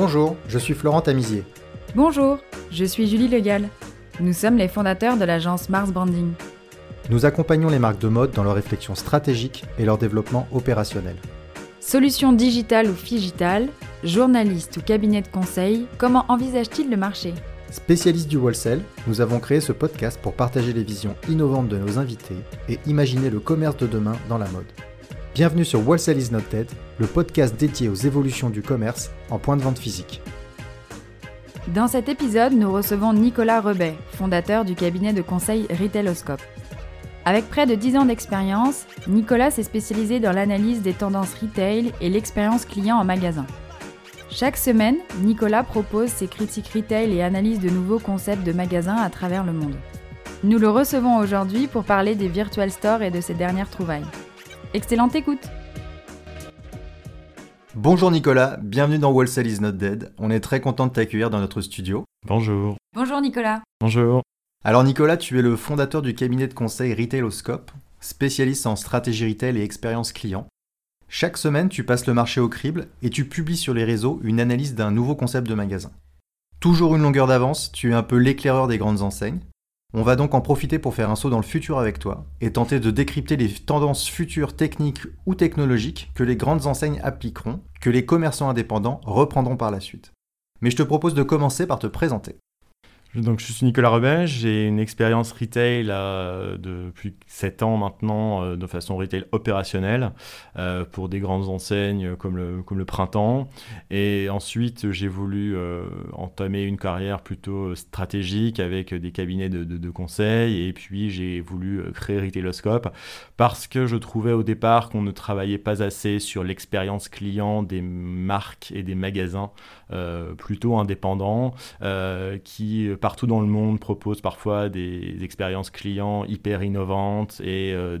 Bonjour, je suis Florent Tamizier. Bonjour, je suis Julie Legal. Nous sommes les fondateurs de l'agence Mars Branding. Nous accompagnons les marques de mode dans leur réflexion stratégique et leur développement opérationnel. Solutions digitales ou figitales, journalistes ou cabinets de conseil, comment envisagent-ils le marché? Spécialistes du wholesale, nous avons créé ce podcast pour partager les visions innovantes de nos invités et imaginer le commerce de demain dans la mode. Bienvenue sur Wholesale is not le podcast dédié aux évolutions du commerce en point de vente physique. Dans cet épisode, nous recevons Nicolas Rebet, fondateur du cabinet de conseil Retailoscope. Avec près de 10 ans d'expérience, Nicolas s'est spécialisé dans l'analyse des tendances retail et l'expérience client en magasin. Chaque semaine, Nicolas propose ses critiques retail et analyse de nouveaux concepts de magasins à travers le monde. Nous le recevons aujourd'hui pour parler des virtual stores et de ses dernières trouvailles. Excellente écoute Bonjour Nicolas, bienvenue dans Wholesale is not dead. On est très content de t'accueillir dans notre studio. Bonjour. Bonjour Nicolas. Bonjour. Alors Nicolas, tu es le fondateur du cabinet de conseil Retailoscope, spécialiste en stratégie retail et expérience client. Chaque semaine, tu passes le marché au crible et tu publies sur les réseaux une analyse d'un nouveau concept de magasin. Toujours une longueur d'avance, tu es un peu l'éclaireur des grandes enseignes. On va donc en profiter pour faire un saut dans le futur avec toi et tenter de décrypter les tendances futures techniques ou technologiques que les grandes enseignes appliqueront, que les commerçants indépendants reprendront par la suite. Mais je te propose de commencer par te présenter. Donc, je suis Nicolas Rebet, j'ai une expérience retail euh, depuis 7 ans maintenant euh, de façon retail opérationnelle euh, pour des grandes enseignes comme le, comme le Printemps. Et ensuite, j'ai voulu entamer une carrière plutôt stratégique avec des cabinets de, de, de conseil. Et puis, j'ai voulu créer Retailoscope parce que je trouvais au départ qu'on ne travaillait pas assez sur l'expérience client des marques et des magasins plutôt indépendants qui partout dans le monde proposent parfois des expériences clients hyper innovantes et euh,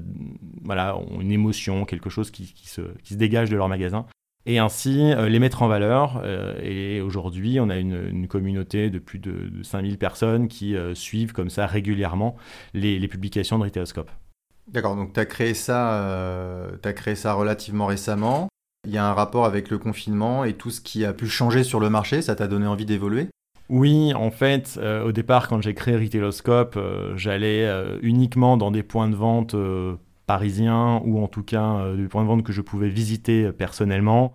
voilà, ont une émotion, quelque chose qui, se, dégage de leur magasin. Et ainsi euh, les mettre en valeur. Euh, et aujourd'hui, on a une, communauté de plus de, 5000 personnes qui suivent comme ça régulièrement les, publications de Retailoscope. D'accord, donc tu as, as créé ça relativement récemment. Il y a un rapport avec le confinement et tout ce qui a pu changer sur le marché, ça t'a donné envie d'évoluer? Oui, en fait, euh, au départ, quand j'ai créé Retailoscope, euh, j'allais euh, uniquement dans des points de vente parisiens ou en tout cas des points de vente que je pouvais visiter personnellement.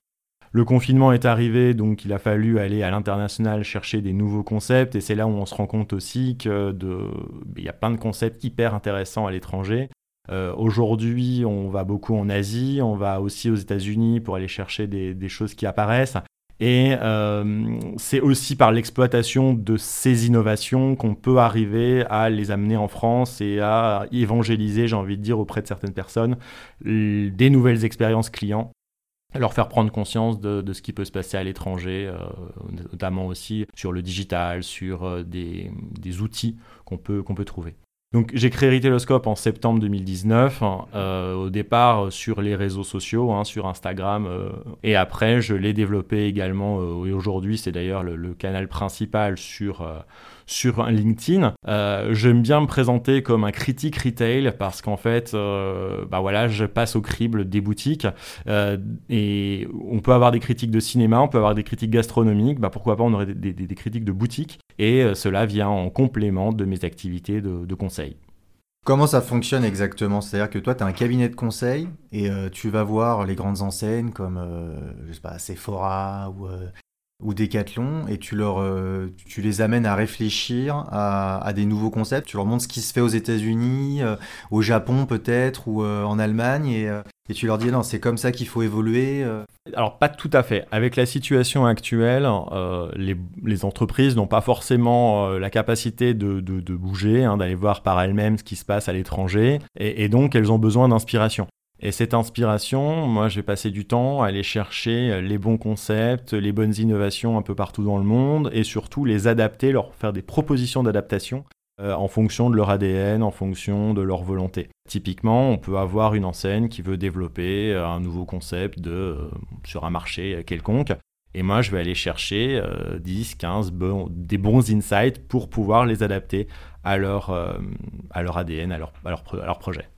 Le confinement est arrivé, donc il a fallu aller à l'international chercher des nouveaux concepts et c'est là où on se rend compte aussi que il y a plein de concepts hyper intéressants à l'étranger. Aujourd'hui, on va beaucoup en Asie, on va aussi aux États-Unis pour aller chercher des choses qui apparaissent. Et euh, c'est aussi par l'exploitation de ces innovations qu'on peut arriver à les amener en France et à évangéliser, j'ai envie de dire, auprès de certaines personnes, des nouvelles expériences clients, leur faire prendre conscience de, ce qui peut se passer à l'étranger, euh, notamment aussi sur le digital, sur euh, des, outils qu'on peut trouver. Donc j'ai créé Retailoscope en septembre 2019, hein, euh, au départ sur les réseaux sociaux, hein, sur Instagram, euh, et après je l'ai développé également, euh, et aujourd'hui c'est d'ailleurs le, canal principal sur, sur LinkedIn. J'aime bien me présenter comme un critique retail parce qu'en fait, bah voilà, je passe au crible des boutiques, et on peut avoir des critiques de cinéma, on peut avoir des critiques gastronomiques, bah pourquoi pas on aurait des, critiques de boutiques, et cela vient en complément de mes activités de, conseil. Comment ça fonctionne exactement? C'est-à-dire que toi, tu as un cabinet de conseil et euh, tu vas voir les grandes enseignes comme euh, je sais pas, Sephora ou, euh, ou Decathlon et tu, leur, tu les amènes à réfléchir à, des nouveaux concepts. Tu leur montres ce qui se fait aux États-Unis, au Japon peut-être ou en Allemagne et, et tu leur dis non, c'est comme ça qu'il faut évoluer euh. Alors pas tout à fait. Avec la situation actuelle, euh, les, entreprises n'ont pas forcément euh, la capacité de, bouger, hein, d'aller voir par elles-mêmes ce qui se passe à l'étranger, et, donc elles ont besoin d'inspiration. Et cette inspiration, moi j'ai passé du temps à aller chercher les bons concepts, les bonnes innovations un peu partout dans le monde, et surtout les adapter, leur faire des propositions d'adaptation euh, en fonction de leur ADN, en fonction de leur volonté. Typiquement, on peut avoir une enseigne qui veut développer euh, un nouveau concept de, euh, sur un marché quelconque. Et moi, je vais aller chercher 10, 15 des bons insights pour pouvoir les adapter à leur, ADN, à leur projet.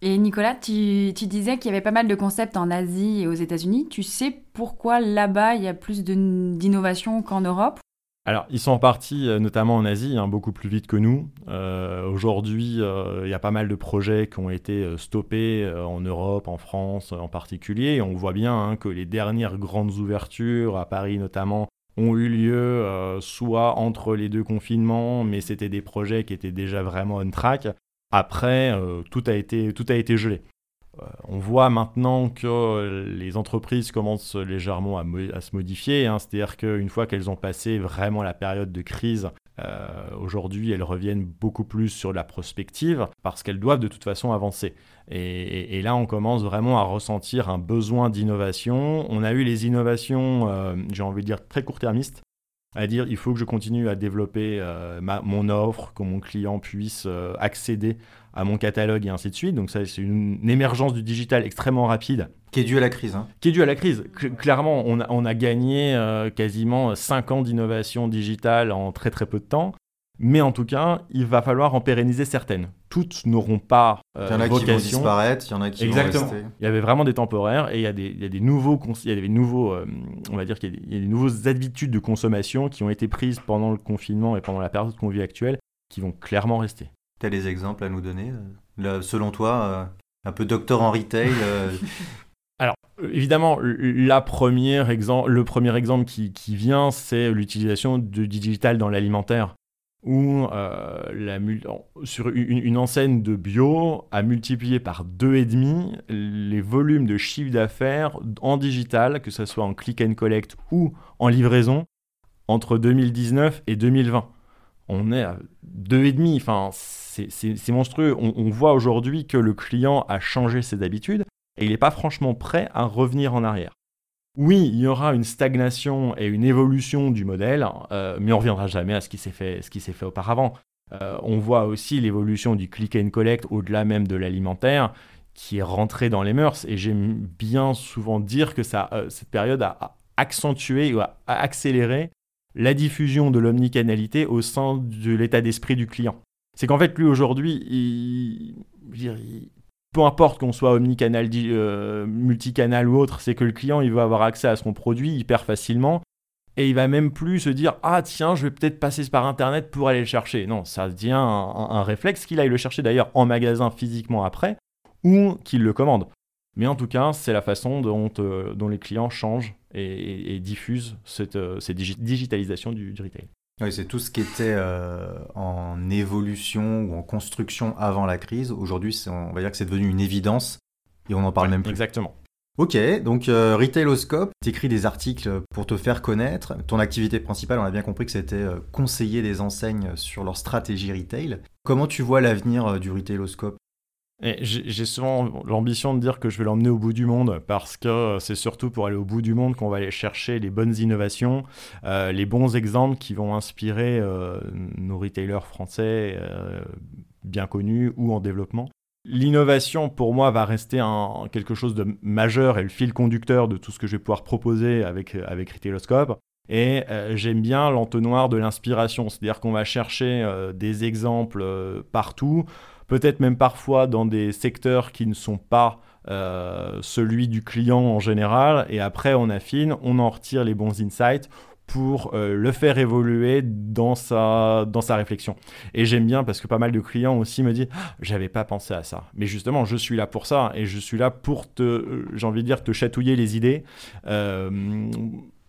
Et Nicolas, tu, disais qu'il y avait pas mal de concepts en Asie et aux États-Unis. Tu sais pourquoi là-bas il y a plus d'innovation qu'en Europe? Alors, ils sont partis euh, notamment en Asie, hein, beaucoup plus vite que nous. Euh, aujourd'hui, euh, il y a pas mal de projets qui ont été stoppés en Europe, en France en particulier. Et on voit bien hein, que les dernières grandes ouvertures, à Paris notamment, ont eu lieu soit entre les deux confinements, mais c'était des projets qui étaient déjà vraiment on track. Après, tout, a été, tout a été gelé. Euh, on voit maintenant que les entreprises commencent légèrement à, se modifier, hein. c'est-à-dire qu'une fois qu'elles ont passé vraiment la période de crise, euh, aujourd'hui elles reviennent beaucoup plus sur la prospective parce qu'elles doivent de toute façon avancer. Et, là on commence vraiment à ressentir un besoin d'innovation. On a eu les innovations, euh, j'ai envie de dire, très court-termistes à dire il faut que je continue à développer mon offre, que mon client puisse accéder à mon catalogue et ainsi de suite. Donc ça, c'est une, émergence du digital extrêmement rapide. Qui est due à la crise. Hein. Qui est due à la crise. clairement, on a, on a gagné euh, quasiment 5 ans d'innovation digitale en très très peu de temps. Mais en tout cas, il va falloir en pérenniser certaines. Toutes n'auront pas euh, il y en a qui vont disparaître, il y en a qui Exactement. vont rester. Il y avait vraiment des temporaires et il y a des, il y a des nouveaux, il y a des nouveaux, euh, on va dire qu'il y, a des nouvelles habitudes de consommation qui ont été prises pendant le confinement et pendant la période qu'on vit actuelle, qui vont clairement rester. Tu as des exemples à nous donner euh, Selon toi, euh, un peu docteur en retail euh, Alors, évidemment, la première exemple, le premier exemple qui, vient, c'est l'utilisation du digital dans l'alimentaire, où la, sur une, enseigne de bio a multiplié par deux et demi les volumes de chiffre d'affaires en digital, que ce soit en click and collect ou en livraison, entre 2019 et 2020 on est à deux et demi. Enfin, c'est monstrueux. On, voit aujourd'hui que le client a changé ses habitudes et il n'est pas franchement prêt à revenir en arrière. Oui, il y aura une stagnation et une évolution du modèle, euh, mais on reviendra jamais à ce qui s'est fait, auparavant. Euh, on voit aussi l'évolution du click and collect au-delà même de l'alimentaire, qui est rentré dans les mœurs. Et j'aime bien souvent dire que euh, cette période a accentué ou a accéléré la diffusion de l'omnicanalité au sein de l'état d'esprit du client. C'est qu'en fait, lui aujourd'hui, peu importe qu'on soit omnicanal, euh, multicanal ou autre, c'est que le client, il veut avoir accès à son produit hyper facilement. Et il va même plus se dire Ah, tiens, je vais peut-être passer par Internet pour aller le chercher. Non, ça devient un, réflexe qu'il aille le chercher d'ailleurs en magasin physiquement après ou qu'il le commande. Mais en tout cas, c'est la façon dont, euh, les clients changent et, diffuse cette, euh, digitalisation du, retail. Oui, c'est tout ce qui était euh, en évolution ou en construction avant la crise. Aujourd'hui, on va dire que c'est devenu une évidence et on n'en parle même plus. Exactement. Ok, donc euh, Retailoscope, tu écris des articles pour te faire connaître. Ton activité principale, on a bien compris que c'était conseiller des enseignes sur leur stratégie retail. Comment tu vois l'avenir du Retailoscope? J'ai souvent l'ambition de dire que je vais l'emmener au bout du monde parce que c'est surtout pour aller au bout du monde qu'on va aller chercher les bonnes innovations, euh, les bons exemples qui vont inspirer euh, nos retailers français euh, bien connus ou en développement. L'innovation, pour moi, va rester quelque chose de majeur et le fil conducteur de tout ce que je vais pouvoir proposer avec, avec Retailoscope. Et j'aime bien l'entonnoir de l'inspiration, c'est-à-dire qu'on va chercher des exemples partout peut-être même parfois dans des secteurs qui ne sont pas euh, celui du client en général, et après on affine, on en retire les bons insights pour euh, le faire évoluer dans sa, dans sa réflexion. Et j'aime bien parce que pas mal de clients aussi me disent ah, j'avais pas pensé à ça. Mais justement, je suis là pour ça et je suis là pour te, euh, j'ai envie de dire, te chatouiller les idées.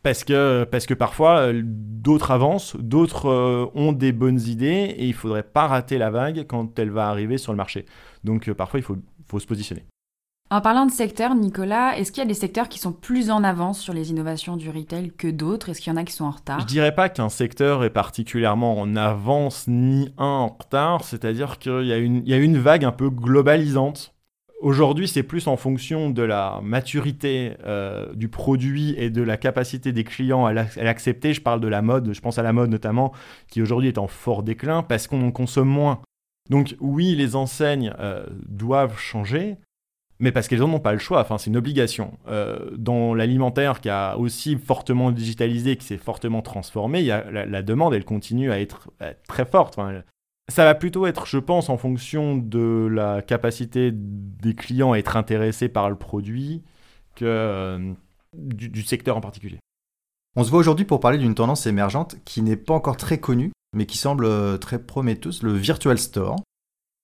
Parce que, parce que parfois, euh, d'autres avancent, d'autres euh, ont des bonnes idées et il ne faudrait pas rater la vague quand elle va arriver sur le marché. Donc euh, parfois, il faut, faut se positionner. En parlant de secteur, Nicolas, est-ce qu'il y a des secteurs qui sont plus en avance sur les innovations du retail que d'autres? Est-ce qu'il y en a qui sont en retard? Je dirais pas qu'un secteur est particulièrement en avance ni un en retard, c'est-à-dire qu'il y, y, a une vague un peu globalisante Aujourd'hui, c'est plus en fonction de la maturité euh, du produit et de la capacité des clients à l'accepter. Je parle de la mode, je pense à la mode notamment, qui aujourd'hui est en fort déclin parce qu'on en consomme moins. Donc oui, les enseignes euh, doivent changer, mais parce qu'elles n'en ont pas le choix, enfin c'est une obligation. Euh, dans l'alimentaire qui a aussi fortement digitalisé, qui s'est fortement transformé, y a la, demande, elle continue à être, très forte. Ça va plutôt être, je pense, en fonction de la capacité des clients à être intéressés par le produit que euh, du, secteur en particulier. On se voit aujourd'hui pour parler d'une tendance émergente qui n'est pas encore très connue, mais qui semble euh, très prometteuse, le Virtual Store,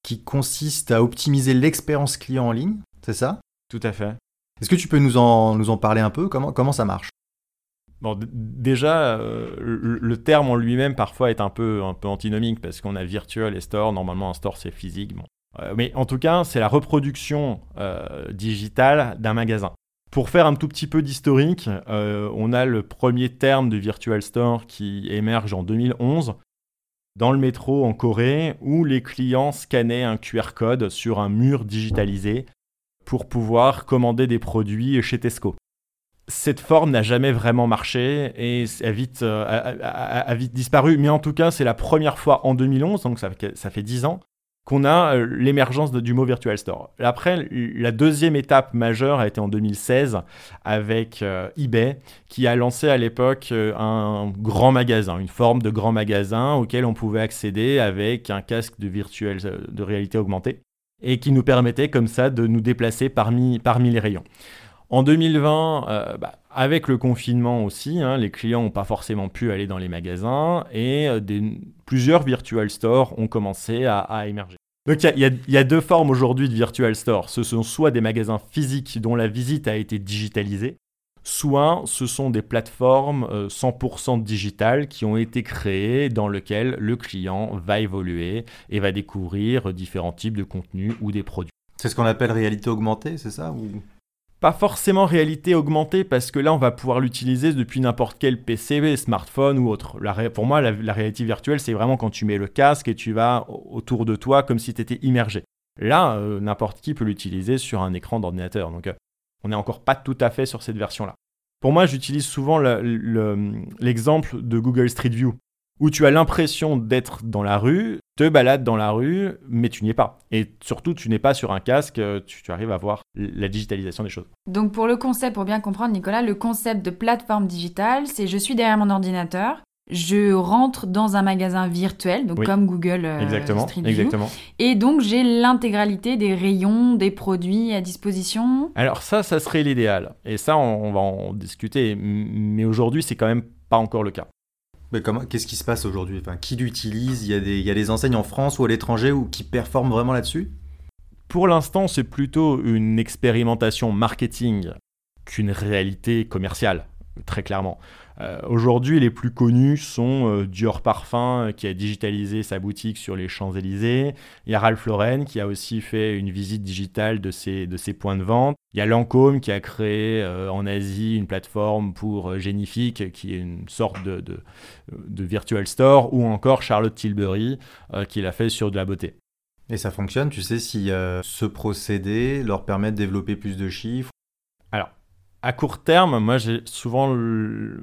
qui consiste à optimiser l'expérience client en ligne, c'est ça? Tout à fait. Est-ce que tu peux nous en, nous en parler un peu? Comment, comment ça marche? Bon, déjà, euh, le, terme en lui-même parfois est un peu, antinomique parce qu'on a virtual et store. Normalement, un store c'est physique. Euh, mais en tout cas, c'est la reproduction euh, digitale d'un magasin. Pour faire un tout petit peu d'historique, on a le premier terme de virtual store qui émerge en 2011 dans le métro en Corée où les clients scannaient un QR code sur un mur digitalisé pour pouvoir commander des produits chez Tesco cette forme n'a jamais vraiment marché et a vite, euh, a, vite disparu. Mais en tout cas, c'est la première fois en 2011, donc ça, ça fait 10 ans, qu'on a euh, l'émergence du mot Virtual Store. Après, la deuxième étape majeure a été en 2016 avec euh, eBay, qui a lancé à l'époque un grand magasin, une forme de grand magasin auquel on pouvait accéder avec un casque de, réalité augmentée et qui nous permettait comme ça de nous déplacer parmi les rayons. En 2020, euh, bah, avec le confinement aussi, hein, les clients n'ont pas forcément pu aller dans les magasins et euh, plusieurs virtual stores ont commencé à, émerger. Donc il y, a deux formes aujourd'hui de virtual store. Ce sont soit des magasins physiques dont la visite a été digitalisée, soit ce sont des plateformes 100% euh, digitales qui ont été créées dans lesquelles le client va évoluer et va découvrir différents types de contenus ou des produits. C'est ce qu'on appelle réalité augmentée, c'est ça pas forcément réalité augmentée parce que là on va pouvoir l'utiliser depuis n'importe quel PC, smartphone ou autre. pour moi la, réalité virtuelle c'est vraiment quand tu mets le casque et tu vas autour de toi comme si tu étais immergé. Là euh, n'importe qui peut l'utiliser sur un écran d'ordinateur donc euh, on n'est encore pas tout à fait sur cette version là. Pour moi j'utilise souvent l'exemple de Google Street View où tu as l'impression d'être dans la rue, te balades dans la rue, mais tu n'y es pas. Et surtout, tu n'es pas sur un casque, tu, arrives à voir la digitalisation des choses. Donc pour le concept, pour bien comprendre Nicolas, le concept de plateforme digitale, c'est je suis derrière mon ordinateur, je rentre dans un magasin virtuel, donc comme Google euh, exactement, Street View, exactement. et donc j'ai l'intégralité des rayons, des produits à disposition. Alors ça, ça serait l'idéal. Et ça, on va en discuter. Mais aujourd'hui, c'est quand même pas encore le cas. Qu'est-ce qui se passe aujourd'hui? Enfin, Qui l'utilise? Il, y a des, il y a des enseignes en France ou à l'étranger ou qui performent vraiment là-dessus? Pour l'instant, c'est plutôt une expérimentation marketing qu'une réalité commerciale, très clairement. Euh, aujourd'hui, les plus connus sont euh, Dior Parfum, euh, qui a digitalisé sa boutique sur les Champs-Élysées. Il y a Ralph Lauren, qui a aussi fait une visite digitale de ses, de ses points de vente. Il y a Lancôme, qui a créé en Asie une plateforme pour Génifique, qui est une sorte de, de, de, virtual store. Ou encore Charlotte Tilbury, qui l'a fait sur de la beauté. Et ça fonctionne Tu sais si ce procédé leur permet de développer plus de chiffres à court terme, moi j'ai souvent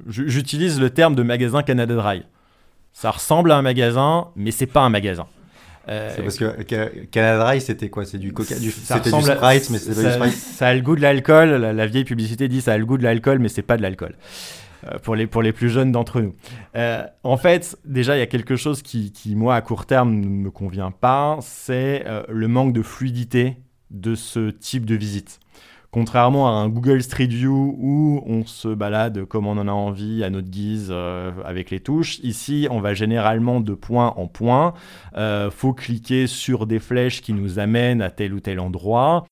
j'utilise le terme de magasin Canada Dry. Ça ressemble à un magasin, mais c'est pas un magasin. Euh, c'est parce que Canada Dry, c'était quoi? C'est du coca, du, c'était du Sprite, mais c'est pas du Sprite. Ça a le goût de l'alcool. La, vieille publicité dit ça a le goût de l'alcool, mais c'est pas de l'alcool. Euh, pour, les, pour les plus jeunes d'entre nous. Euh, en fait, déjà, il y a quelque chose qui, qui, moi, à court terme, ne me convient pas, c'est le manque de fluidité de ce type de visite. Contrairement à un Google Street View où on se balade comme on en a envie à notre guise euh, avec les touches, ici on va généralement de point en point. Euh, faut cliquer sur des flèches qui nous amènent à tel ou tel endroit.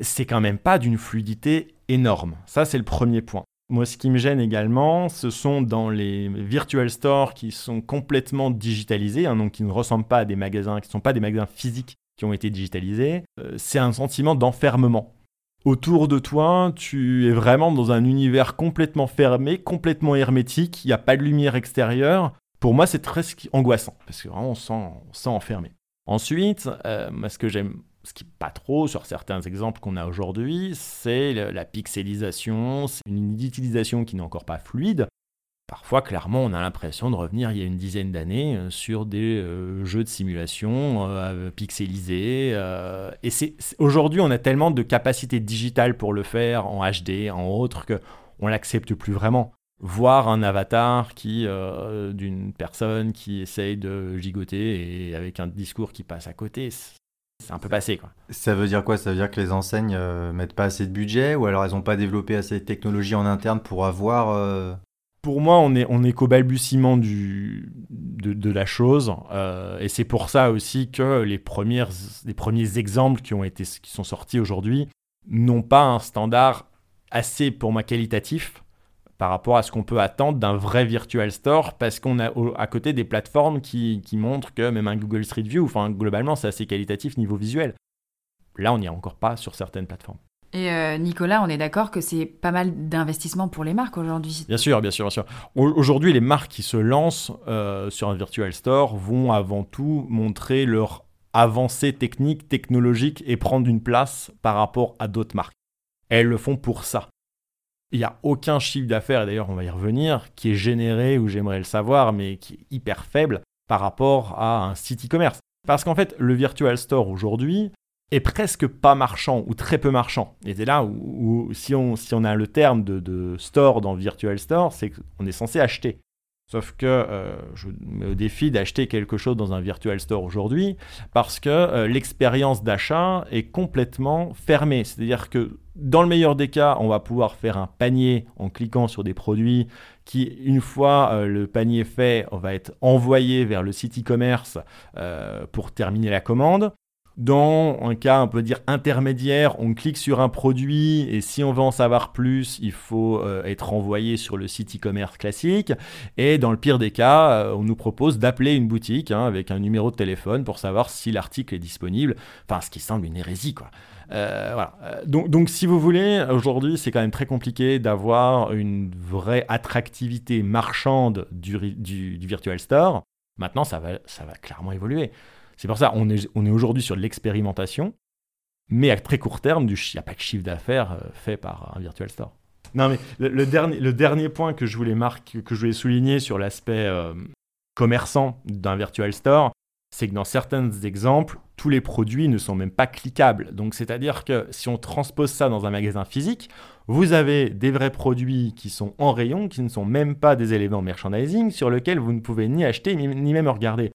C'est quand même pas d'une fluidité énorme. Ça c'est le premier point. Moi, ce qui me gêne également, ce sont dans les virtual stores qui sont complètement digitalisés, hein, donc qui ne ressemblent pas à des magasins, qui ne sont pas des magasins physiques qui ont été digitalisés. Euh, c'est un sentiment d'enfermement autour de toi, tu es vraiment dans un univers complètement fermé, complètement hermétique, il n'y a pas de lumière extérieure. Pour moi, c'est très angoissant, parce que vraiment, sent, enfermé. Ensuite, euh, ce que j'aime, ce qui pas trop sur certains exemples qu'on a aujourd'hui, c'est la pixelisation, c'est une utilisation qui n'est encore pas fluide. Parfois, clairement, on a l'impression de revenir il y a une dizaine d'années euh, sur des euh, jeux de simulation euh, pixelisés. et aujourd'hui, on a tellement de capacités digitales pour le faire en HD, en autre, qu'on l'accepte plus vraiment. voir un avatar qui d'une personne qui essaye de gigoter et avec un discours qui passe à côté. C'est un peu passé quoi. Ça veut dire quoi? Ça veut dire que les enseignes euh, mettent pas assez de budget ou alors elles n'ont pas développé assez de technologie en interne pour avoir. Pour moi, on est, qu'au balbutiement de, la chose. euh, et c'est pour ça aussi que les, premiers exemples qui, ont été, qui sont sortis aujourd'hui n'ont pas un standard assez, pour moi, qualitatif par rapport à ce qu'on peut attendre d'un vrai virtual store parce qu'on a à côté des plateformes qui, qui montrent que même un Google Street View, enfin globalement c'est assez qualitatif niveau visuel. Là on n'y est encore pas sur certaines plateformes. Et euh, Nicolas, on est d'accord que c'est pas mal d'investissement pour les marques aujourd'hui. Bien sûr, bien sûr, bien sûr. Au- Aujourd'hui les marques qui se lancent euh, sur un virtual store vont avant tout montrer leur avancée technique, technologique et prendre une place par rapport à d'autres marques. Elles le font pour ça. Il n'y a aucun chiffre d'affaires, et d'ailleurs on va y revenir, qui est généré, ou j'aimerais le savoir, mais qui est hyper faible par rapport à un site e-commerce. Parce qu'en fait, le virtual store aujourd'hui est presque pas marchand ou très peu marchand. Et c'est là où, si, on, a le terme de, store dans virtual store, c'est qu'on est censé acheter. Sauf que euh, je me mets au défi d'acheter quelque chose dans un virtual store aujourd'hui parce que euh, l'expérience d'achat est complètement fermée. C'est-à-dire que dans le meilleur des cas, on va pouvoir faire un panier en cliquant sur des produits qui, une fois euh, le panier fait, on va être envoyé vers le site e-commerce euh, pour terminer la commande. Dans un cas, on peut dire intermédiaire, on clique sur un produit et si on veut en savoir plus, il faut euh, être envoyé sur le site e-commerce classique. Et dans le pire des cas, euh, on nous propose d'appeler une boutique hein, avec un numéro de téléphone pour savoir si l'article est disponible. Enfin, ce qui semble une hérésie, quoi. Euh, voilà. Donc, donc, si vous voulez, aujourd'hui, c'est quand même très compliqué d'avoir une vraie attractivité marchande du, du, du virtual store. Maintenant, ça va, ça va clairement évoluer. C'est pour ça on est, on est aujourd'hui sur l'expérimentation, mais à très court terme, il n'y a pas de chiffre d'affaires euh, fait par un virtual store. Non, mais le, dernier, le dernier point que je voulais, marquer, que je voulais souligner sur l'aspect euh, commerçant d'un virtual store, c'est que dans certains exemples, tous les produits ne sont même pas cliquables. Donc, c'est-à-dire que si on transpose ça dans un magasin physique, vous avez des vrais produits qui sont en rayon, qui ne sont même pas des éléments merchandising, sur lesquels vous ne pouvez ni acheter ni même regarder.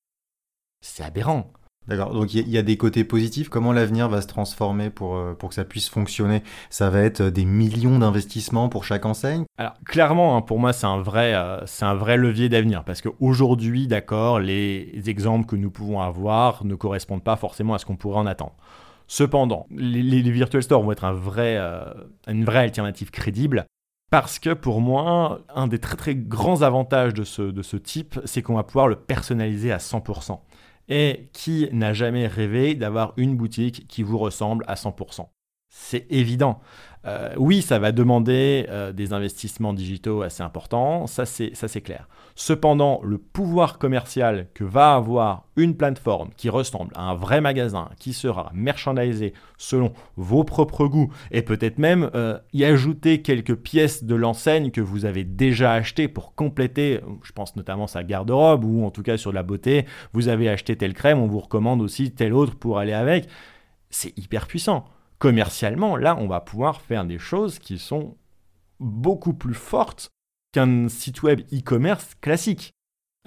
C'est aberrant. D'accord, donc il y, a- il y a des côtés positifs. Comment l'avenir va se transformer pour, euh, pour que ça puisse fonctionner? Ça va être euh, des millions d'investissements pour chaque enseigne? Alors clairement, hein, pour moi, c'est un vrai, euh, c'est un vrai levier d'avenir parce qu'aujourd'hui, d'accord, les exemples que nous pouvons avoir ne correspondent pas forcément à ce qu'on pourrait en attendre. Cependant, les, les- les virtual stores vont être un vrai, euh, une vraie alternative crédible parce que pour moi, un des très très grands avantages de ce, de ce type, c'est qu'on va pouvoir le personnaliser à 100%. Et qui n'a jamais rêvé d'avoir une boutique qui vous ressemble à 100% C'est évident. Euh, oui, ça va demander euh, des investissements digitaux assez importants, ça c'est clair. Cependant, le pouvoir commercial que va avoir une plateforme qui ressemble à un vrai magasin, qui sera merchandisé selon vos propres goûts, et peut-être même euh, y ajouter quelques pièces de l'enseigne que vous avez déjà achetées pour compléter, je pense notamment sa garde-robe, ou en tout cas sur la beauté, vous avez acheté telle crème, on vous recommande aussi telle autre pour aller avec. C'est hyper puissant commercialement, là, on va pouvoir faire des choses qui sont beaucoup plus fortes qu'un site web e-commerce classique.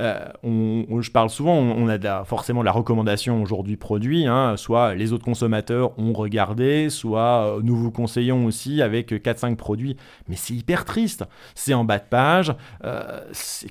Euh, je parle souvent, on, a forcément la recommandation aujourd'hui produit, hein, soit les autres consommateurs ont regardé, soit euh, nous vous conseillons aussi avec 4-5 produits, mais c'est hyper triste, c'est en bas de page, euh,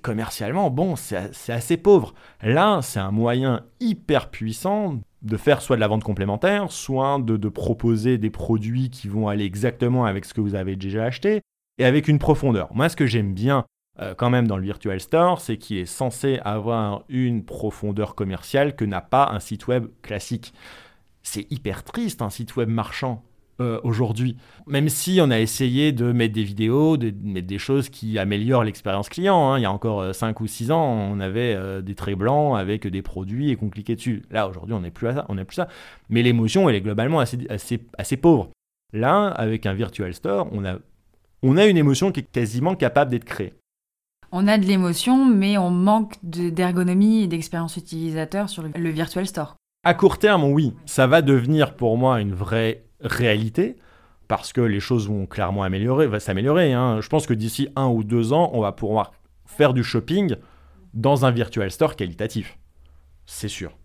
commercialement, bon, c'est assez pauvre. Là, c'est un moyen hyper puissant de faire soit de la vente complémentaire, soit de, proposer des produits qui vont aller exactement avec ce que vous avez déjà acheté, et avec une profondeur. Moi, ce que j'aime bien euh, quand même dans le Virtual Store, c'est qu'il est censé avoir une profondeur commerciale que n'a pas un site web classique. C'est hyper triste un site web marchand euh, aujourd'hui. Même si on a essayé de mettre des vidéos, de mettre des choses qui améliorent l'expérience client. hein. Il y a encore 5 ou 6 ans, on avait euh, des traits blancs avec des produits et qu'on cliquait dessus. Là, aujourd'hui, on n'est plus à ça. On n'est plus ça. Mais l'émotion, elle est globalement assez, assez, assez pauvre. Là, avec un Virtual Store, on a, on a une émotion qui est quasiment capable d'être créée. On a de l'émotion, mais on manque de- d'ergonomie et d'expérience utilisateur sur le, le Virtual Store. À court terme, oui, ça va devenir pour moi une vraie réalité. parce que les choses vont clairement améliorer, va s'améliorer. Hein. Je pense que d'ici un ou deux ans, on va pouvoir faire du shopping dans un virtual store qualitatif. C'est sûr.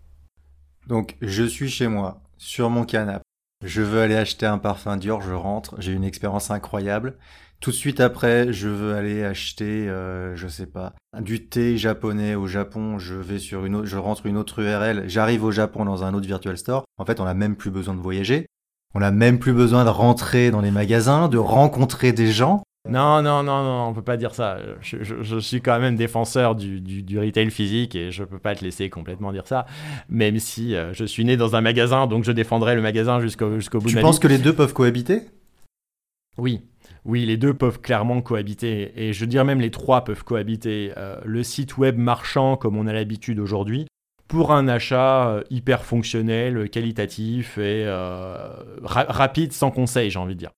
Donc, je suis chez moi, sur mon canapé. Je veux aller acheter un parfum Dior, je rentre, j'ai une expérience incroyable. Tout de suite après, je veux aller acheter, euh, je sais pas, du thé japonais au Japon. Je vais sur une je rentre une autre URL. J'arrive au Japon dans un autre virtual store. En fait, on n'a même plus besoin de voyager. On n'a même plus besoin de rentrer dans les magasins, de rencontrer des gens. Non, non, non, non, on peut pas dire ça. Je, suis quand même défenseur du, du, retail physique et je peux pas te laisser complètement dire ça. Même si euh, je suis né dans un magasin, donc je défendrai le magasin jusqu'au jusqu'au bout de ma vie. Tu penses que les deux peuvent cohabiter? Oui. Oui, les deux peuvent clairement cohabiter, et je dirais même les trois peuvent cohabiter. Euh, le site web marchand, comme on a l'habitude aujourd'hui, pour un achat euh, hyper fonctionnel, qualitatif et rapide, sans conseil, j'ai envie de dire.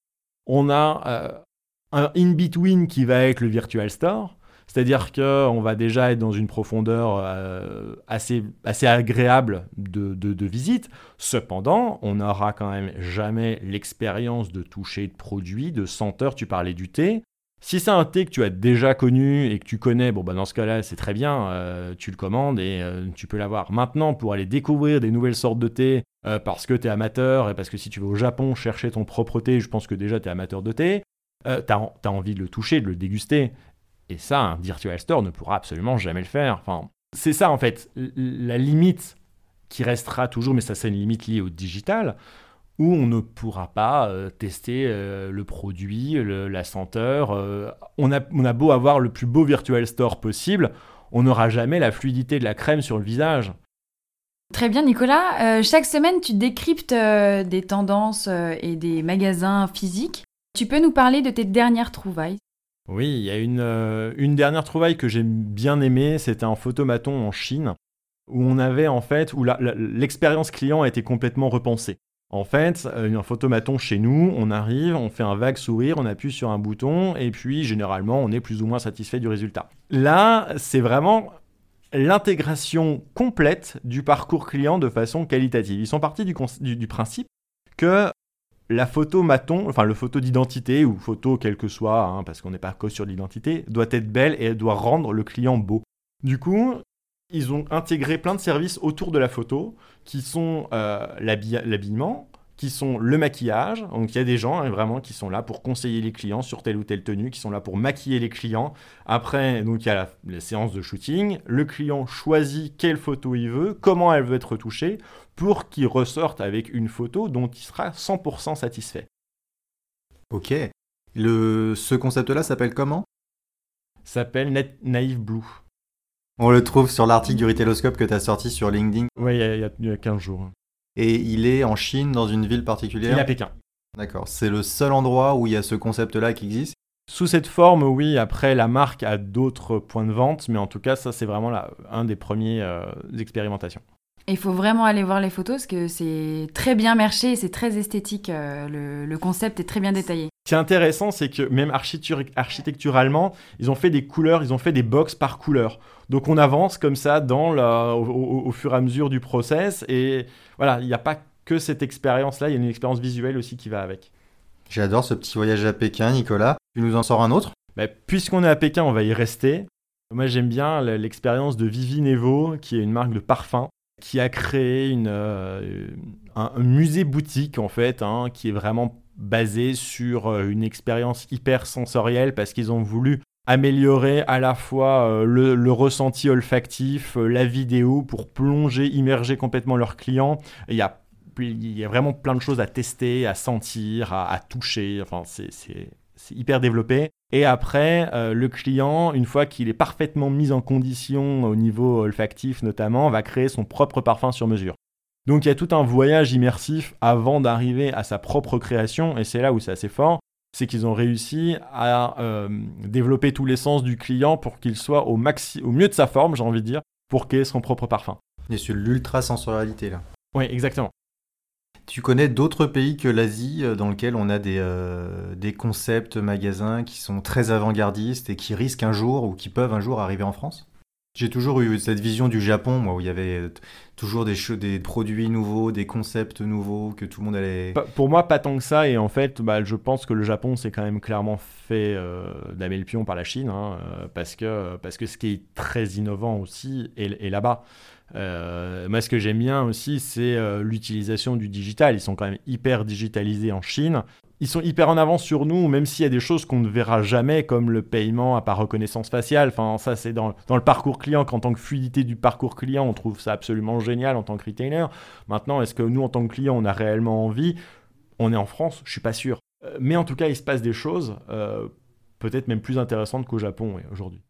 On a un in-between qui va être le Virtual Store. C'est-à-dire qu'on va déjà être dans une profondeur euh, assez, assez agréable de, de, visite. Cependant, on n'aura quand même jamais l'expérience de toucher de produits, de senteur. Tu parlais du thé. Si c'est un thé que tu as déjà connu et que tu connais, bon bah dans ce cas-là, c'est très bien, euh, tu le commandes et euh, tu peux l'avoir. Maintenant, pour aller découvrir des nouvelles sortes de thé, parce que tu es amateur et parce que si tu vas au Japon chercher ton propre thé, je pense que déjà tu es amateur de thé, euh, tu as, envie de le toucher, de le déguster. Et ça, un Virtual Store ne pourra absolument jamais le faire. Enfin, c'est ça en fait, la limite qui restera toujours, mais ça c'est une limite liée au digital, où on ne pourra pas euh, tester euh, le produit, la senteur. on, a, on a beau avoir le plus beau Virtual Store possible, on n'aura jamais la fluidité de la crème sur le visage. Très bien Nicolas, chaque semaine tu décryptes des tendances et des magasins physiques. Tu peux nous parler de tes dernières trouvailles? Oui, il y a une, euh, une dernière trouvaille que j'ai bien aimée, c'était un photomaton en Chine, où on avait en fait, où l'expérience client a été complètement repensée. En fait, euh, un photomaton chez nous, on arrive, on fait un vague sourire, on appuie sur un bouton, et puis généralement, on est plus ou moins satisfait du résultat. Là, c'est vraiment l'intégration complète du parcours client de façon qualitative. Ils sont partis du, principe que la photo maton, enfin le photo d'identité ou photo quelle que soit, hein, parce qu'on n'est pas que sur l'identité, doit être belle et elle doit rendre le client beau. Du coup, ils ont intégré plein de services autour de la photo qui sont euh, l'habillement, qui sont le maquillage. Donc il y a des gens hein, vraiment qui sont là pour conseiller les clients sur telle ou telle tenue, qui sont là pour maquiller les clients. Après, donc il y a la, la séance de shooting. Le client choisit quelle photo il veut, comment elle veut être retouchée, pour qu'il ressorte avec une photo dont il sera 100% satisfait. Ok. Le, ce concept-là s'appelle comment? S'appelle Naive Blue. On le trouve sur l'article du Retailoscope que tu as sorti sur LinkedIn. Oui, il y, a 15 jours. Et il est en Chine, dans une ville particulière Il est à Pékin. D'accord. C'est le seul endroit où il y a ce concept-là qui existe? Sous cette forme, oui. Après, la marque a d'autres points de vente, mais en tout cas, ça, c'est vraiment là, un des premiers euh, expérimentations. Il faut vraiment aller voir les photos parce que c'est très bien marché et c'est très esthétique. Euh, le, concept est très bien détaillé. Ce qui est intéressant, c'est que même architecturalement, ils ont fait des couleurs, ils ont fait des box par couleur. Donc on avance comme ça dans au, fur et à mesure du process. Et voilà, il n'y a pas que cette expérience-là, il y a une expérience visuelle aussi qui va avec. J'adore ce petit voyage à Pékin, Nicolas. Tu nous en sors un autre? Bah, Puisqu'on est à Pékin, on va y rester. Moi, j'aime bien l'expérience de Vivi Nevo, qui est une marque de parfum qui a créé euh, un, musée boutique en fait, hein, qui est vraiment basé sur euh, une expérience hyper sensorielle parce qu'ils ont voulu améliorer à la fois euh, le, ressenti olfactif, la vidéo pour plonger, immerger complètement leurs clients. Il y a vraiment plein de choses à tester, à sentir, à, à toucher. Enfin, c'est hyper développé. Et après, euh, le client, une fois qu'il est parfaitement mis en condition au niveau olfactif notamment, va créer son propre parfum sur mesure. Donc il y a tout un voyage immersif avant d'arriver à sa propre création, et c'est là où c'est assez fort, c'est qu'ils ont réussi à euh, développer tous les sens du client pour qu'il soit au, maxi au mieux de sa forme, j'ai envie de dire, pour ait son propre parfum. Et sur l'ultra sensorialité là. Oui, exactement. Tu connais d'autres pays que l'Asie euh, dans lesquels on a des, euh, des concepts magasins qui sont très avant-gardistes et qui risquent un jour ou qui peuvent un jour arriver en France? J'ai toujours eu cette vision du Japon, moi, où il y avait toujours des, produits nouveaux, des concepts nouveaux, que tout le monde allait... Pour moi, pas tant que ça, et en fait, bah, je pense que le Japon s'est quand même clairement fait euh, damer le pion par la Chine, hein, euh, parce, que, parce que ce qui est très innovant aussi est, là-bas. Euh, moi, ce que j'aime bien aussi, c'est euh, l'utilisation du digital. Ils sont quand même hyper digitalisés en Chine ils sont hyper en avance sur nous, même s'il y a des choses qu'on ne verra jamais, comme le paiement à par reconnaissance faciale. Enfin, ça, c'est dans, le parcours client, qu'en tant que fluidité du parcours client, on trouve ça absolument génial en tant que retailer. Maintenant, est-ce que nous, en tant que client, on a réellement envie? On est en France, je suis pas sûr. Euh, mais en tout cas, il se passe des choses, euh, peut-être même plus intéressantes qu'au Japon aujourd'hui.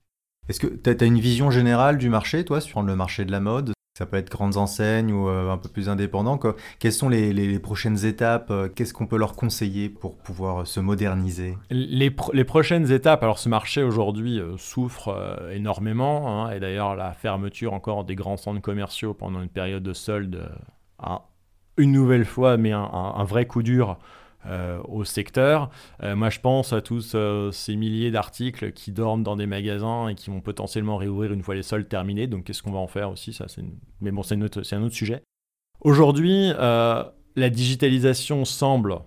Est-ce que tu as, une vision générale du marché, toi, sur le marché de la mode? Ça peut être grandes enseignes ou euh, un peu plus indépendants. Quelles sont les, prochaines étapes euh, Qu'est-ce qu'on peut leur conseiller pour pouvoir se moderniser? Les, prochaines étapes, alors ce marché aujourd'hui euh, souffre énormément, hein, et d'ailleurs la fermeture encore des grands centres commerciaux pendant une période de solde une nouvelle fois mais un vrai coup dur euh, au secteur. Euh, moi, je pense à tous euh, ces milliers d'articles qui dorment dans des magasins et qui vont potentiellement réouvrir une fois les soldes terminés. Donc, qu'est-ce qu'on va en faire aussi? Ça, Mais bon, c'est un autre sujet. Aujourd'hui, la digitalisation semble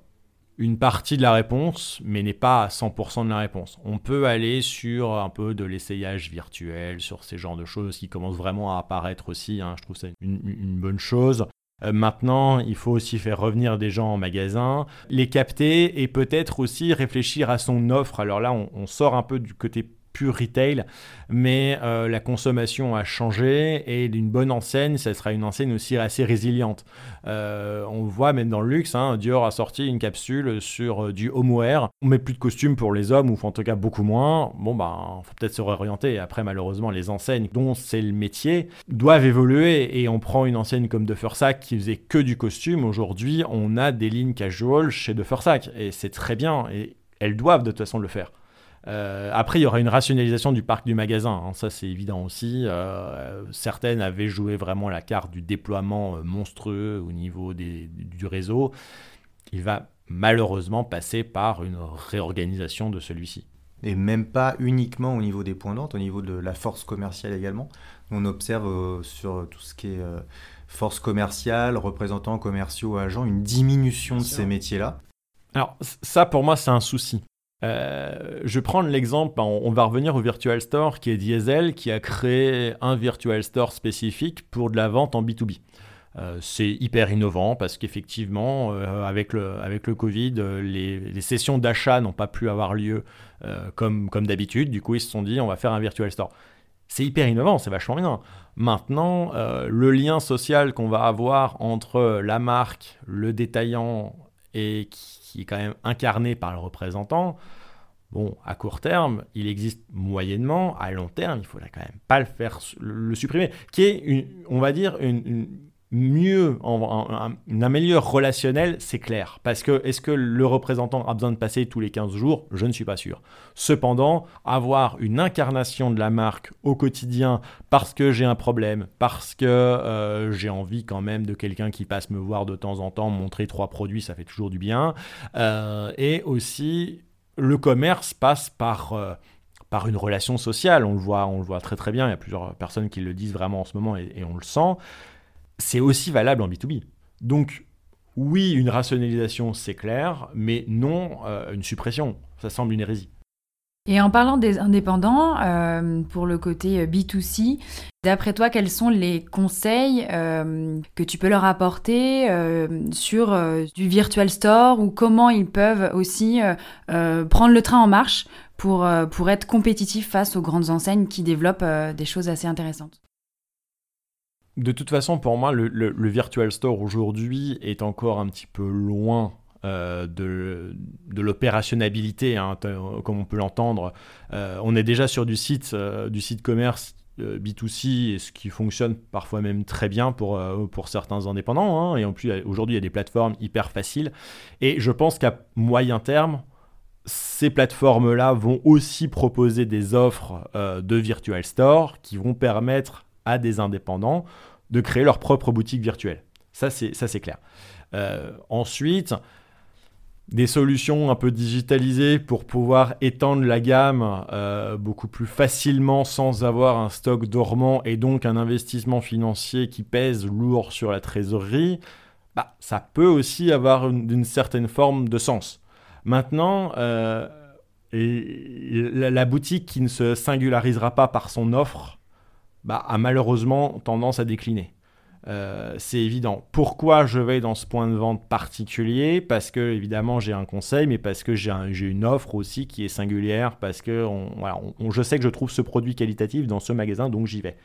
une partie de la réponse, mais n'est pas à 100% de la réponse. On peut aller sur un peu de l'essayage virtuel, sur ces genres de choses qui commencent vraiment à apparaître aussi. Hein. Je trouve ça une bonne chose. Euh, maintenant, il faut aussi faire revenir des gens en magasin, les capter et peut-être aussi réfléchir à son offre. Alors là, on, sort un peu du côté pur retail, mais euh, la consommation a changé et une bonne enseigne, ça sera une enseigne aussi assez résiliente. Euh, on voit même dans le luxe, hein, Dior a sorti une capsule sur euh, du homeware. On met plus de costumes pour les hommes, ou en tout cas beaucoup moins. Bon, ben, faut peut-être se réorienter. Après, malheureusement, les enseignes dont c'est le métier doivent évoluer et on prend une enseigne comme De Fursac qui faisait que du costume. Aujourd'hui, on a des lignes casual chez De Fursac et c'est très bien et elles doivent de toute façon le faire. Euh, après, il y aura une rationalisation du parc du magasin, hein, ça c'est évident aussi. Euh, certaines avaient joué vraiment la carte du déploiement euh, monstrueux au niveau du réseau. Il va malheureusement passer par une réorganisation de celui-ci. Et même pas uniquement au niveau des points d'entrée, au niveau de la force commerciale également. On observe sur tout ce qui est force commerciale, représentants commerciaux, agents, une diminution de ces métiers-là. Alors ça pour moi c'est un souci. Euh, je prendre l'exemple, on, va revenir au Virtual Store qui est Diesel, qui a créé un Virtual Store spécifique pour de la vente en B2B. Euh, c'est hyper innovant parce qu'effectivement, euh, avec, le, Covid, les, sessions d'achat n'ont pas pu avoir lieu comme, comme d'habitude. Du coup, ils se sont dit, on va faire un Virtual Store. C'est hyper innovant, c'est vachement bien. Maintenant, le lien social qu'on va avoir entre la marque, le détaillant et qui est quand même incarné par le représentant, bon, à court terme, il existe moyennement, à long terme, il faudrait quand même pas le faire le supprimer, qui est, on va dire, une mieux, en, un, meilleur relationnel, c'est clair. Parce que est-ce que le représentant a besoin de passer tous les 15 jours? Je ne suis pas sûr. Cependant, avoir une incarnation de la marque au quotidien parce que j'ai un problème, parce que euh, j'ai envie quand même de quelqu'un qui passe me voir de temps en temps, montrer trois produits, ça fait toujours du bien. Euh, et aussi, le commerce passe par... Euh, par une relation sociale, on le voit, on le voit très très bien. Il y a plusieurs personnes qui le disent vraiment en ce moment et on le sent c'est aussi valable en B2B. Donc, oui, une rationalisation, c'est clair, mais non euh, une suppression. Ça semble une hérésie. Et en parlant des indépendants, euh, pour le côté euh, B2C, d'après toi, quels sont les conseils que tu peux leur apporter sur du virtual store ou comment ils peuvent aussi prendre le train en marche pour, pour être compétitifs face aux grandes enseignes qui développent des choses assez intéressantes? De toute façon, pour moi, le, Virtual Store aujourd'hui est encore un petit peu loin euh, de, l'opérationnalité, hein, comme on peut l'entendre. Euh, on est déjà sur du site, euh, du site commerce B2C, et ce qui fonctionne parfois même très bien pour, pour certains indépendants. Hein, et en plus, aujourd'hui, il y a des plateformes hyper faciles. Et je pense qu'à moyen terme, ces plateformes-là vont aussi proposer des offres de Virtual Store qui vont permettre à des indépendants de créer leur propre boutique virtuelle. Ça, c'est, clair. Euh, ensuite, des solutions un peu digitalisées pour pouvoir étendre la gamme euh, beaucoup plus facilement sans avoir un stock dormant et donc un investissement financier qui pèse lourd sur la trésorerie, bah, ça peut aussi avoir une, certaine forme de sens. Maintenant, euh, la, boutique qui ne se singularisera pas par son offre bah, a malheureusement tendance à décliner. Euh, c'est évident. Pourquoi je vais dans ce point de vente particulier? Parce que évidemment j'ai un conseil, mais parce que j'ai une offre aussi qui est singulière, parce que je sais que je trouve ce produit qualitatif dans ce magasin, donc j'y vais.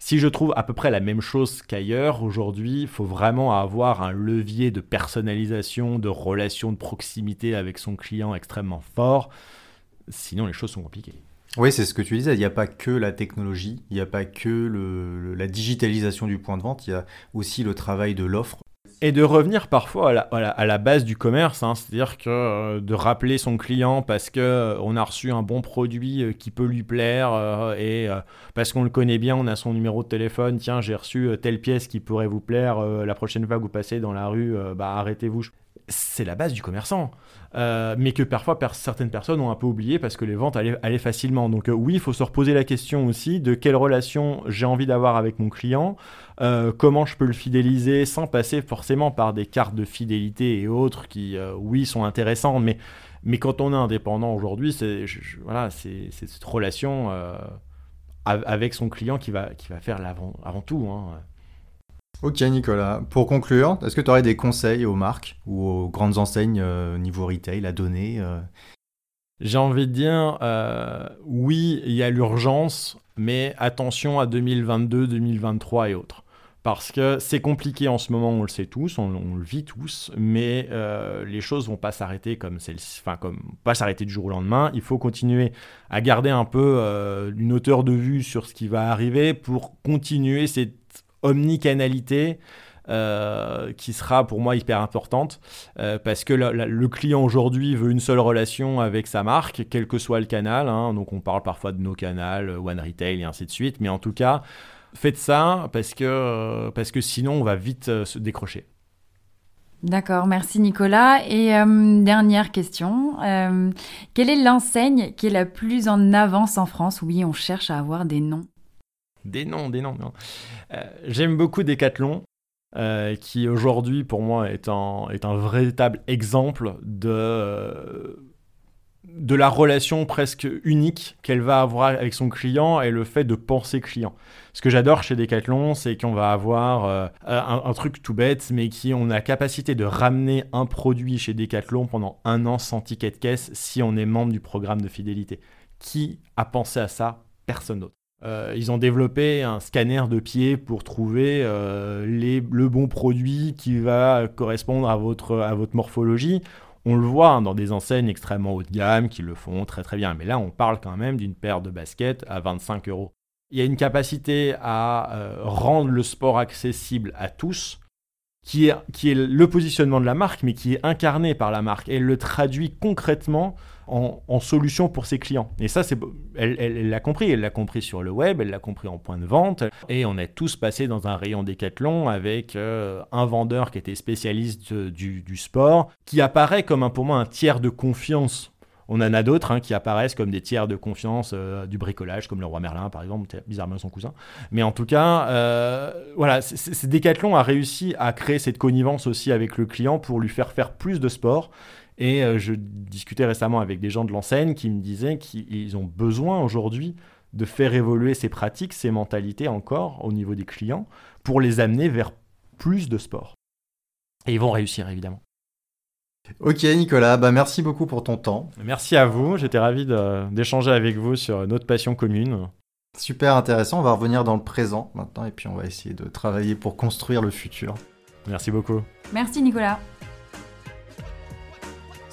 Si je trouve à peu près la même chose qu'ailleurs, aujourd'hui, il faut vraiment avoir un levier de personnalisation, de relation de proximité avec son client extrêmement fort. Sinon, les choses sont compliquées. Oui, c'est ce que tu disais. Il n'y a pas que la technologie, il n'y a pas que la digitalisation du point de vente, il y a aussi le travail de l'offre. Et de revenir parfois à la, base du commerce, hein. c'est-à-dire que euh, de rappeler son client parce qu'on euh, a reçu un bon produit euh, qui peut lui plaire et parce qu'on le connaît bien, on a son numéro de téléphone, tiens j'ai reçu telle pièce qui pourrait vous plaire, la prochaine fois que vous passez dans la rue, bah, arrêtez-vous c'est la base du commerçant. Euh, mais que parfois certaines personnes ont un peu oublié parce que les ventes allaient, facilement. Donc euh, oui, il faut se reposer la question aussi de quelle relation j'ai envie d'avoir avec mon client, euh, comment je peux le fidéliser sans passer forcément par des cartes de fidélité et autres qui, oui, sont intéressantes, mais, mais quand on est indépendant aujourd'hui, c'est voilà, cette relation avec son client qui va, qui va faire l'avant avant tout. Hein. Ok Nicolas, pour conclure, est-ce que tu aurais des conseils aux marques ou aux grandes enseignes euh, niveau retail à donner euh? J'ai envie de dire, euh, oui, il y a l'urgence, mais attention à 2022, 2023 et autres. Parce que c'est compliqué en ce moment, on le sait tous, on, le vit tous, mais les choses vont pas s'arrêter comme enfin comme pas s'arrêter du jour au lendemain. Il faut continuer à garder un peu une hauteur de vue sur ce qui va arriver pour continuer cette omnicanalité euh, qui sera pour moi hyper importante euh, parce que le client aujourd'hui veut une seule relation avec sa marque, quel que soit le canal. Hein. donc on parle parfois de nos canaux, One Retail et ainsi de suite. Mais en tout cas, faites ça parce que, euh, parce que sinon on va vite se décrocher. D'accord, merci Nicolas. Et dernière question, quelle est l'enseigne qui est la plus en avance en France? Oui, on cherche à avoir des noms. Des noms, des noms. Euh, j'aime beaucoup Decathlon, euh, qui aujourd'hui pour moi est un, véritable exemple de, euh, de la relation presque unique qu'elle va avoir avec son client et le fait de penser client. Ce que j'adore chez Decathlon, c'est qu'on va avoir un, truc tout bête, mais qui on a la capacité de ramener un produit chez Decathlon pendant un an sans ticket de caisse si on est membre du programme de fidélité. Qui a pensé à ça? Personne d'autre. Euh, ils ont développé un scanner de pied pour trouver euh, le bon produit qui va correspondre à votre, morphologie. On le voit hein, dans des enseignes extrêmement haut de gamme qui le font très très bien. Mais là, on parle quand même d'une paire de baskets à 25 euros. Il y a une capacité à euh, rendre le sport accessible à tous, qui est, le positionnement de la marque, mais qui est incarné par la marque. Et le traduit concrètement en, solution pour ses clients. Et ça, c'est, elle l'a compris. Elle l'a compris sur le web, elle l'a compris en point de vente. Et on est tous passés dans un rayon décathlon avec euh, un vendeur qui était spécialiste du, sport, qui apparaît comme un, pour moi un tiers de confiance on en a d'autres hein, qui apparaissent comme des tiers de confiance euh, du bricolage, comme le roi Merlin par exemple, bizarrement son cousin. Mais en tout cas, euh, voilà, Decathlon a réussi à créer cette connivence aussi avec le client pour lui faire faire plus de sport et euh, je discutais récemment avec des gens de l'enseigne qui me disaient qu'ils ont besoin aujourd'hui de faire évoluer ces pratiques, ces mentalités encore au niveau des clients pour les amener vers plus de sport. Et ils vont réussir évidemment. Ok Nicolas, bah merci beaucoup pour ton temps. Merci à vous, j'étais ravi d'échanger avec vous sur notre passion commune. Super intéressant, on va revenir dans le présent maintenant et puis on va essayer de travailler pour construire le futur. Merci beaucoup. Merci Nicolas.